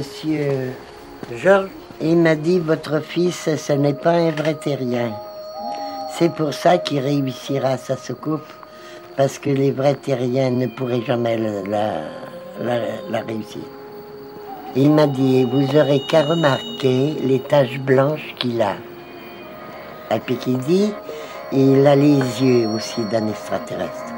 monsieur Georges. Il m'a dit Votre fils, ce n'est pas un vrai terrien. C'est pour ça qu'il réussira sa soucoupe, parce que les vrais terriens ne pourraient jamais la, réussir. Il m'a dit Vous aurez qu'à remarquer les taches blanches qu'il a. Et puis qu'il dit Il a les yeux aussi d'un extraterrestre.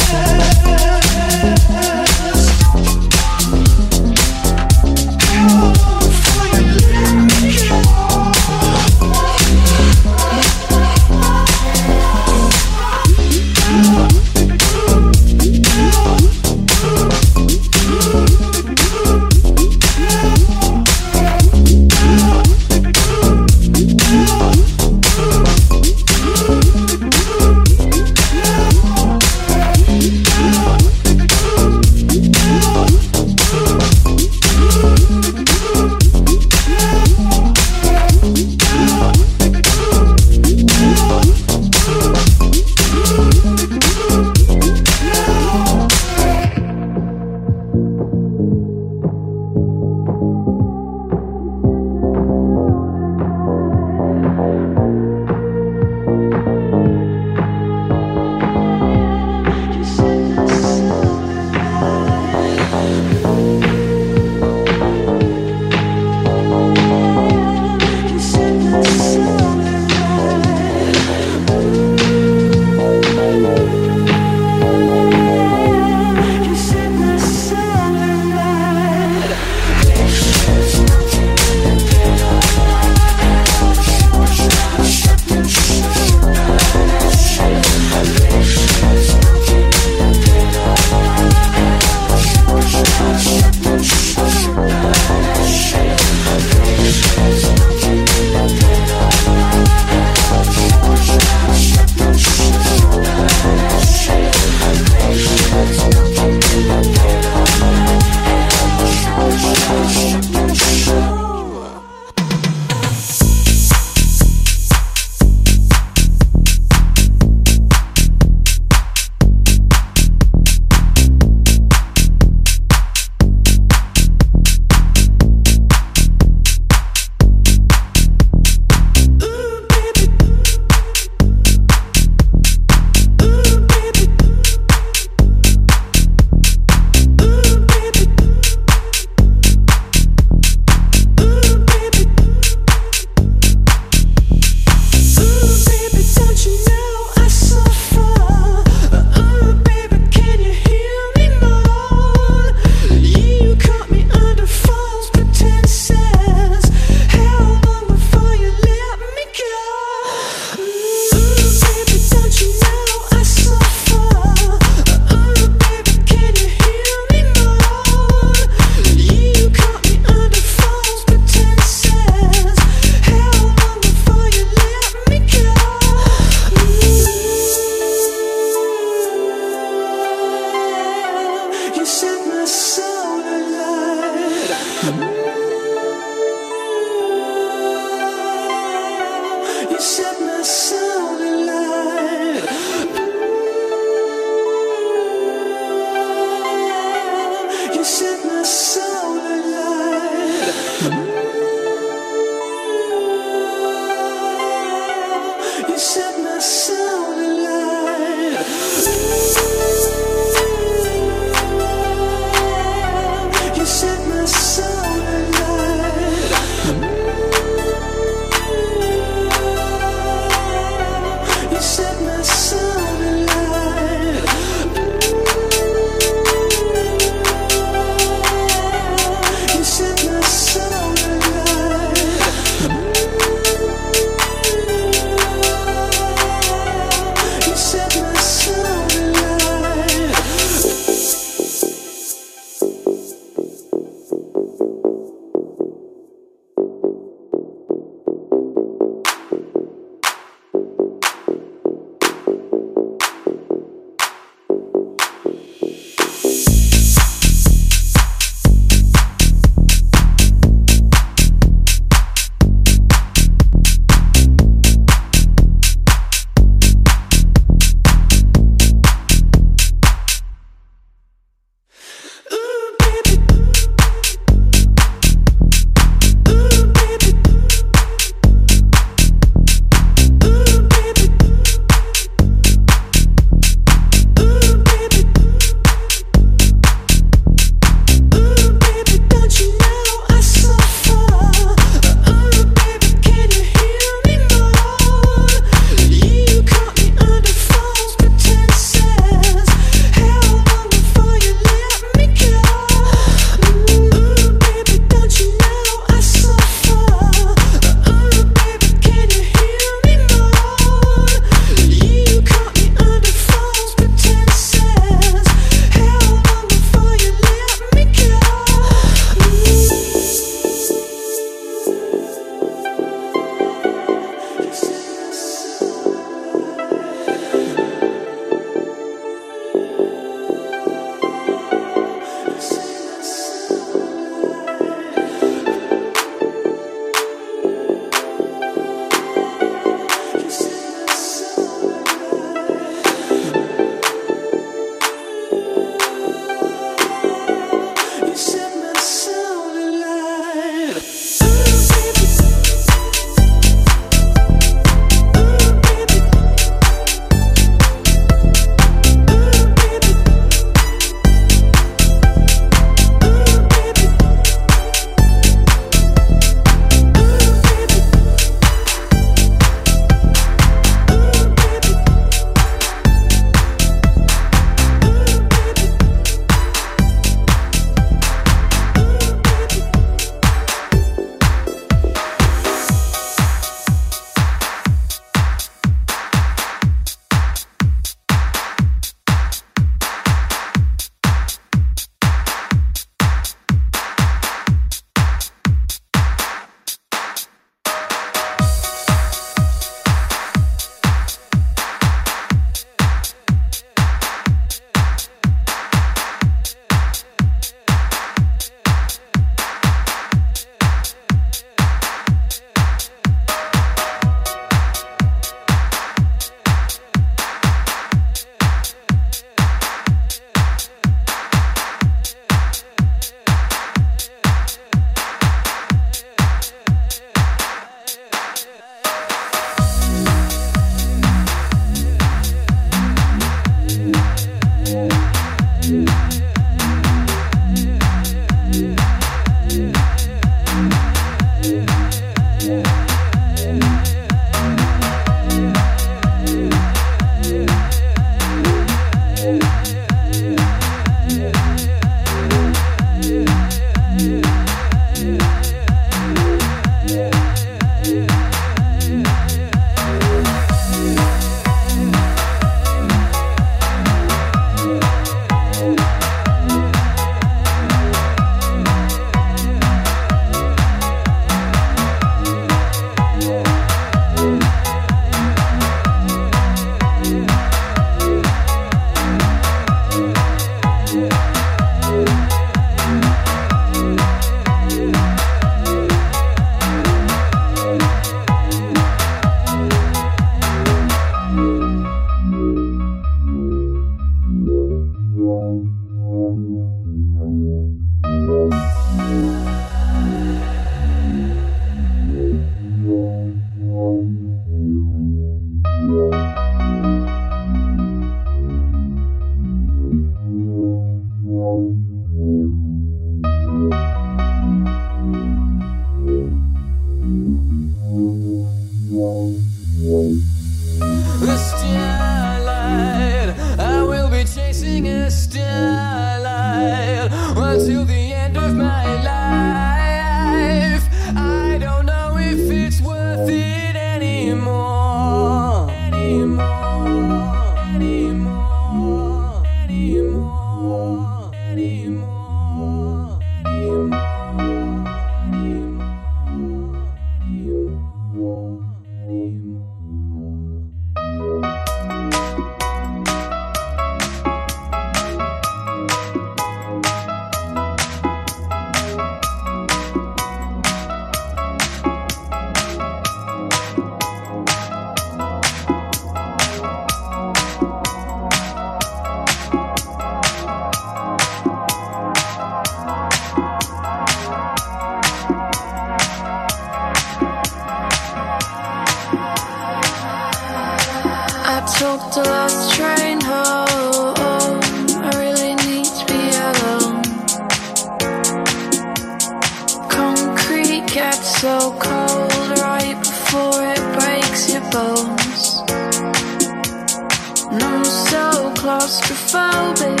claustrophobic.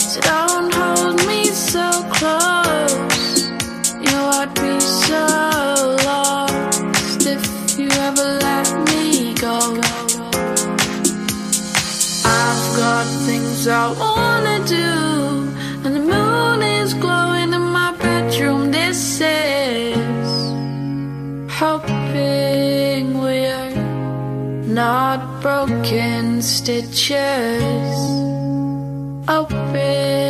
So don't hold me so close. You know I'd be so lost if you ever let me go. I've got things I wanna do, and the moon is glowing in my bedroom. This is hoping we're not broken stitches open.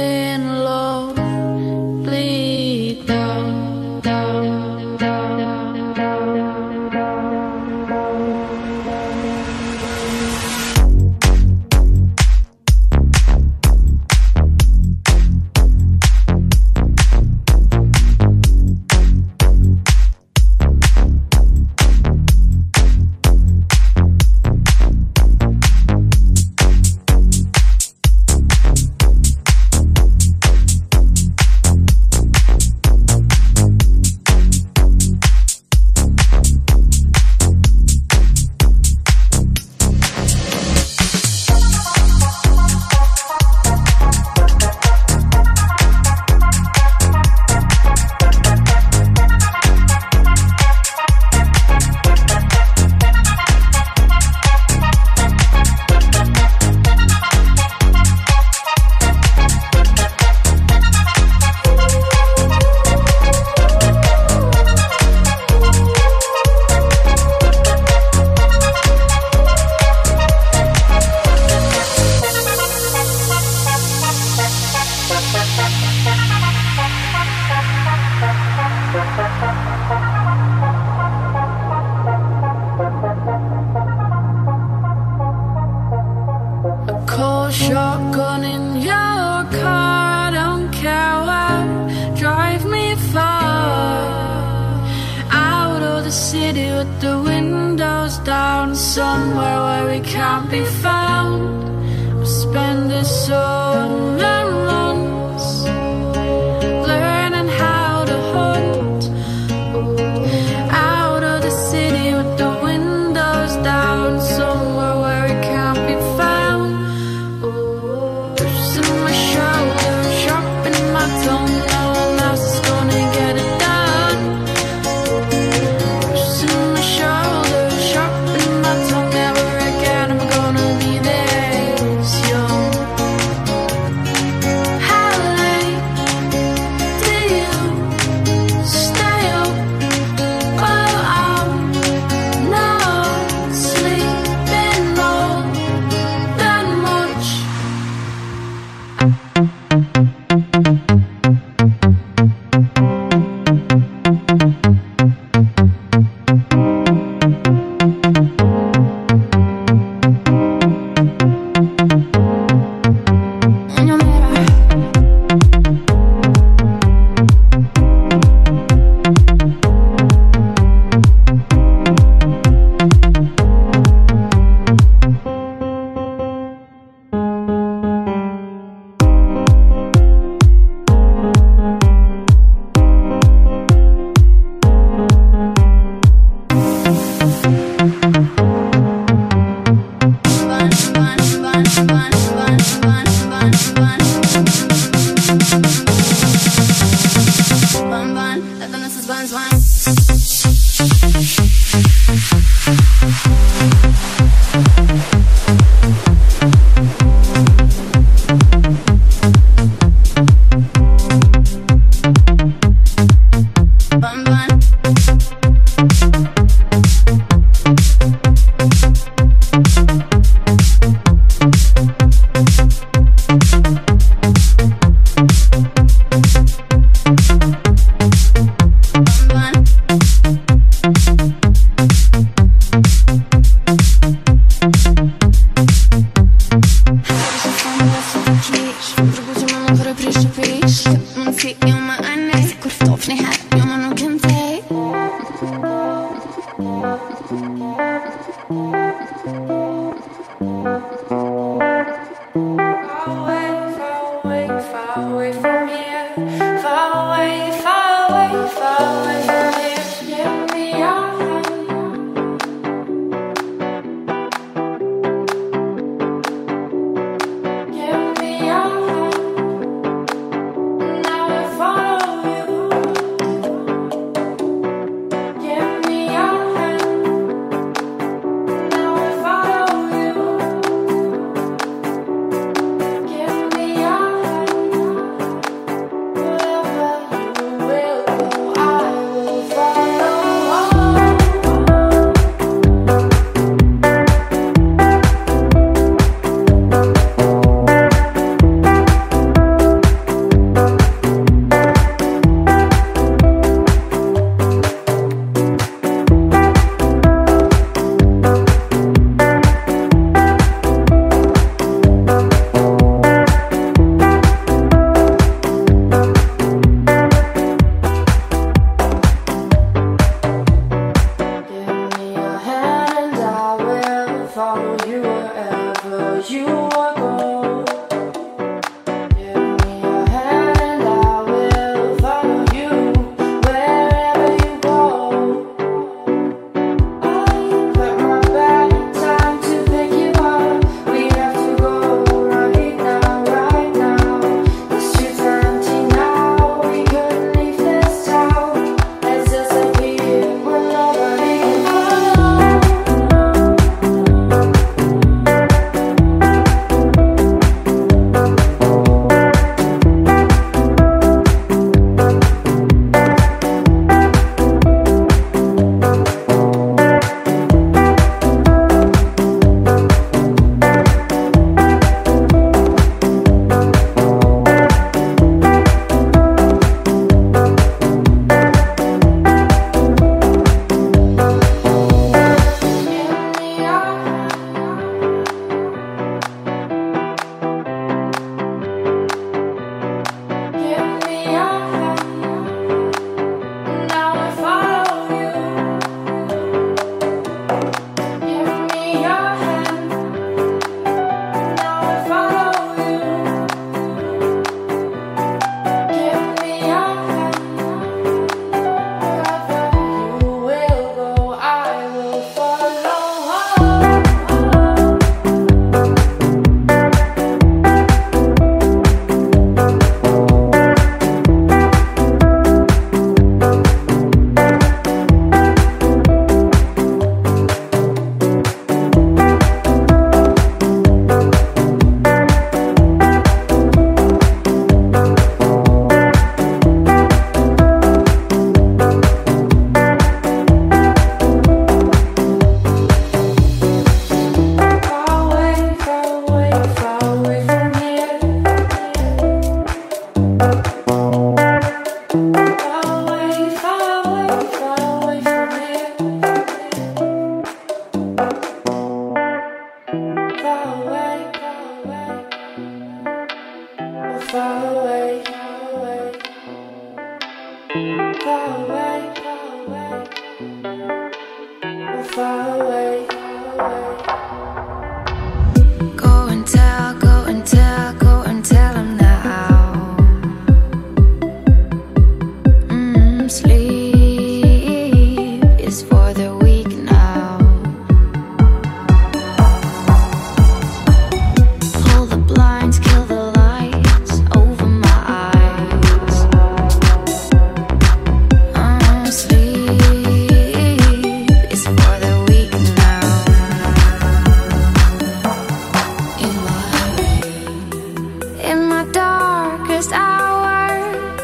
my darkest hours.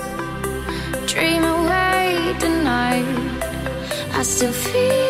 Dream away the night. I still feel.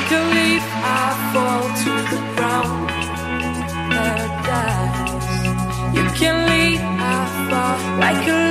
like a leaf, I fall to the ground. Paradise. You can leave, I fall like a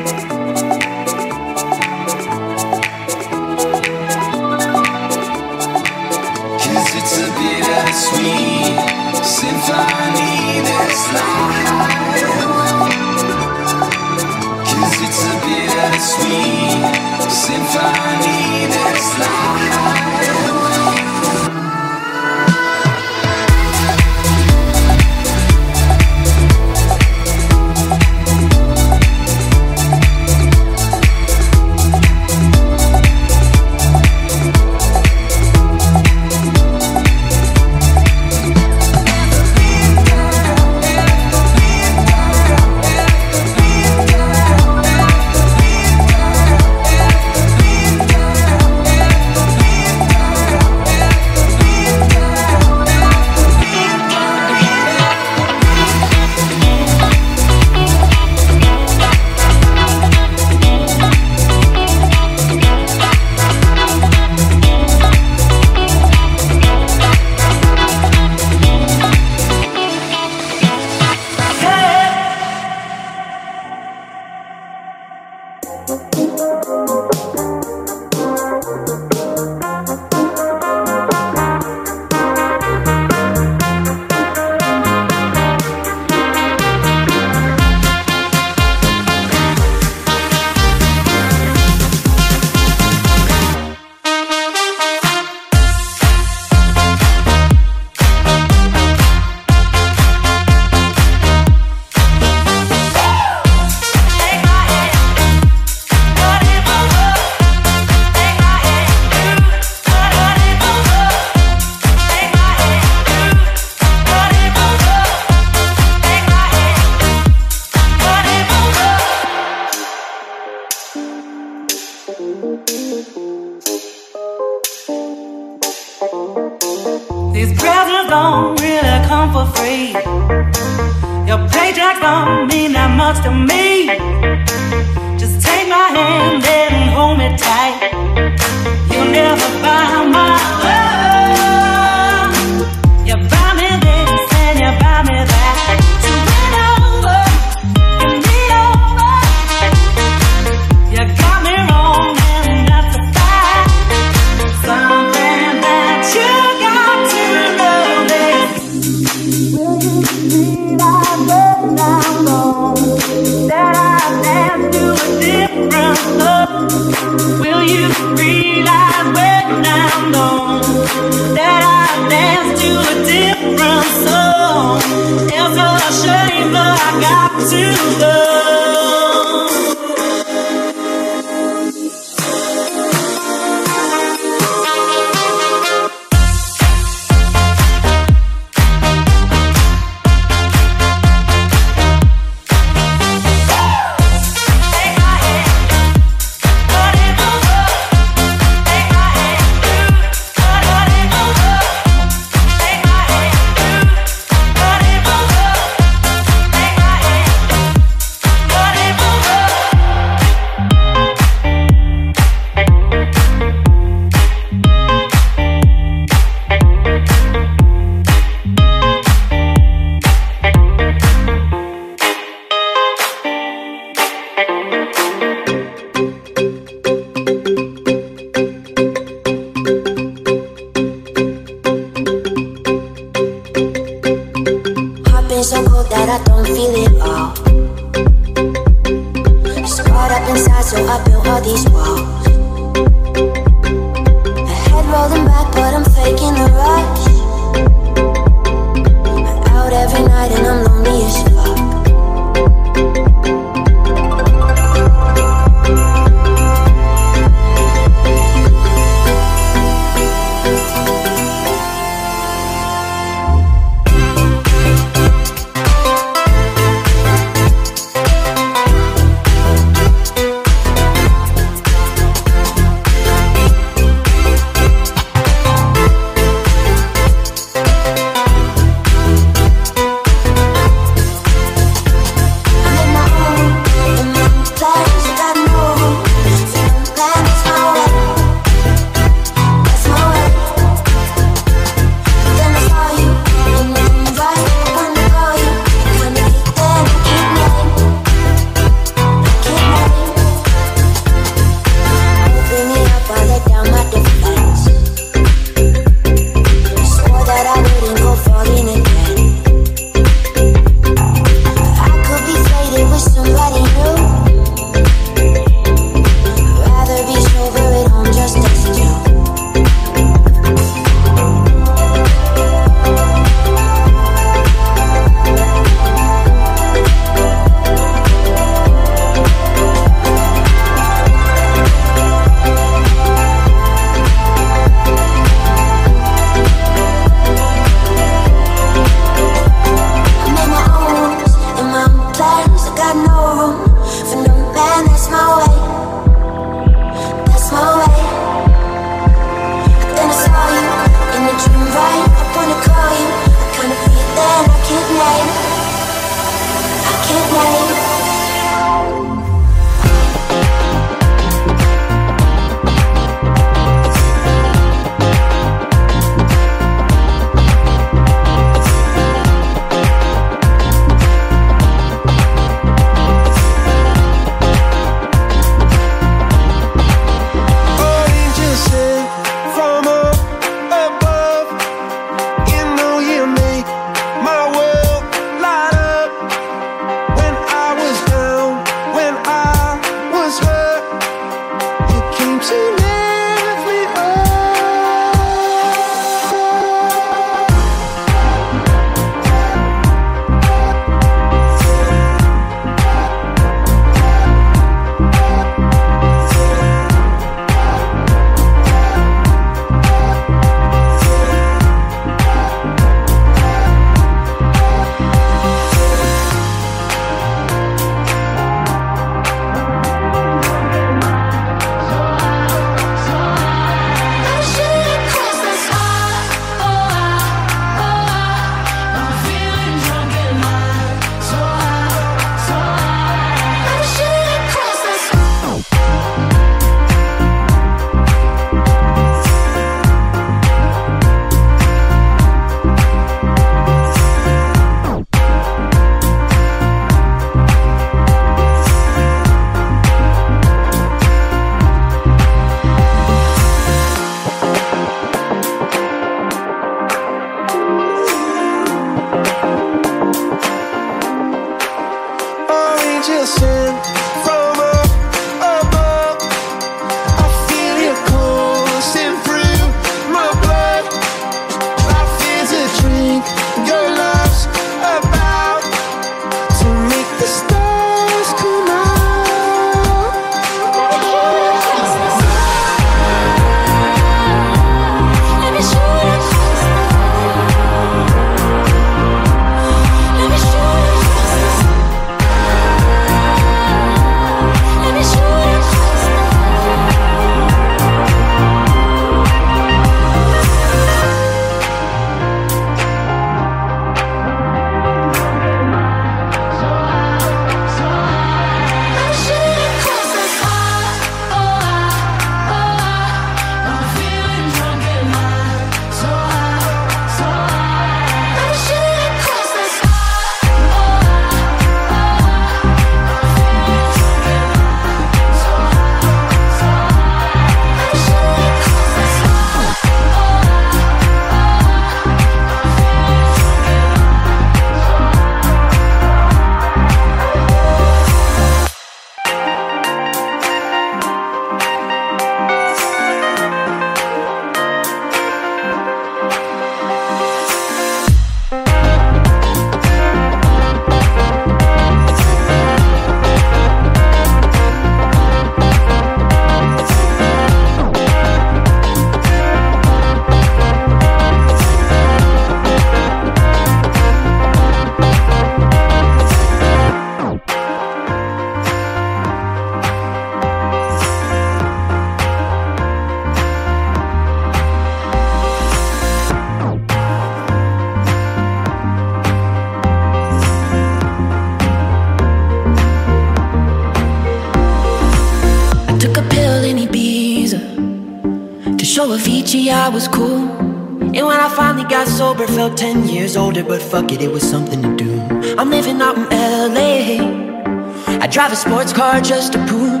10 but fuck it, it was something to do. I'm living out in LA. I drive a sports car just to prove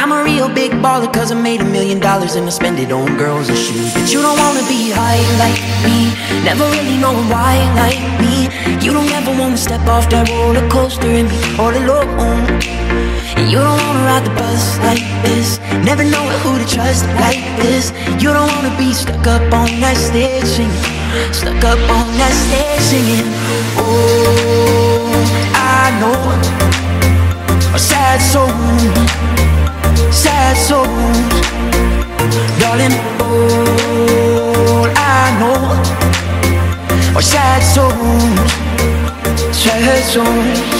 I'm a real big baller, cause I made a million dollars and I spend it on girls and shoes. But you don't wanna be high like me, never really knowing why like me. You don't ever wanna step off that roller coaster and be all alone. You don't wanna ride the bus like this, never knowing who to trust like this. You don't wanna be stuck up on that stage singing, stuck up on that stage singing. Oh, I know a sad soul, sad soul darling. All I know are sad souls, sad souls.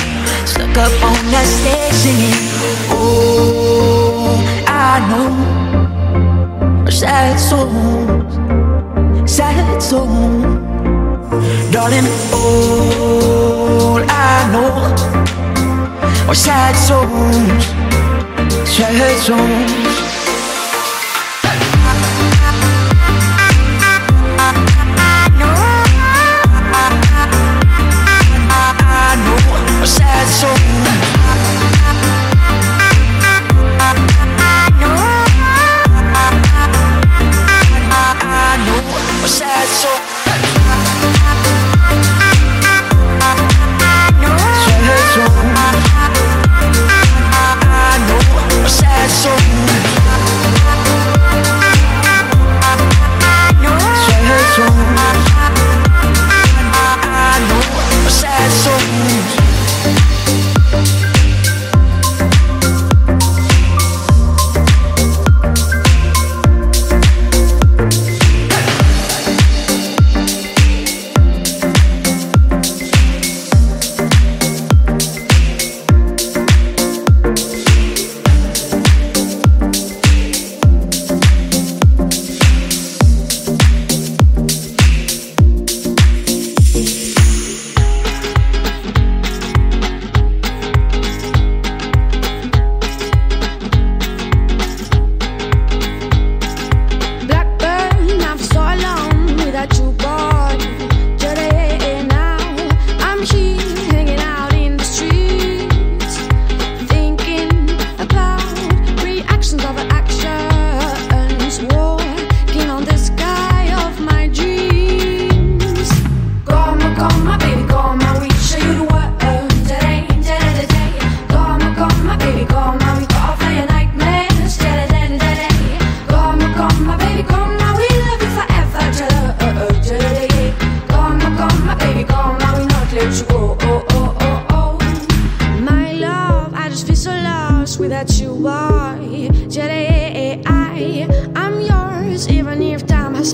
Stuck up on that stage singing Oh, I know. Are Sad souls, sad souls Darling, all I know. Are sad souls, sad souls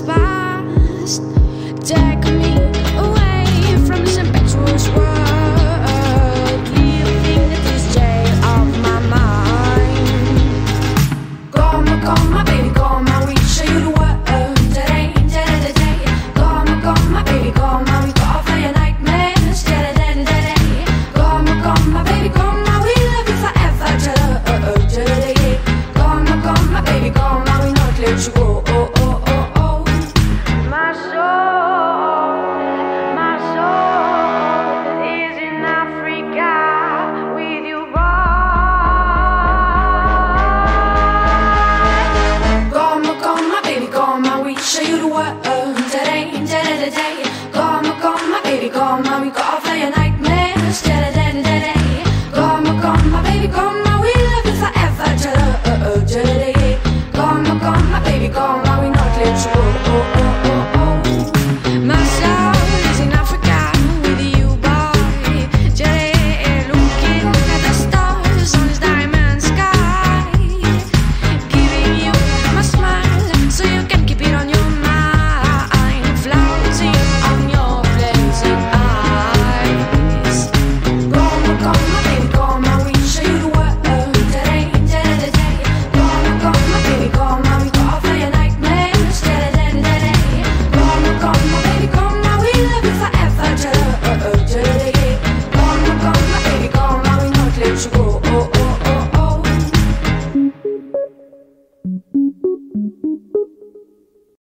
if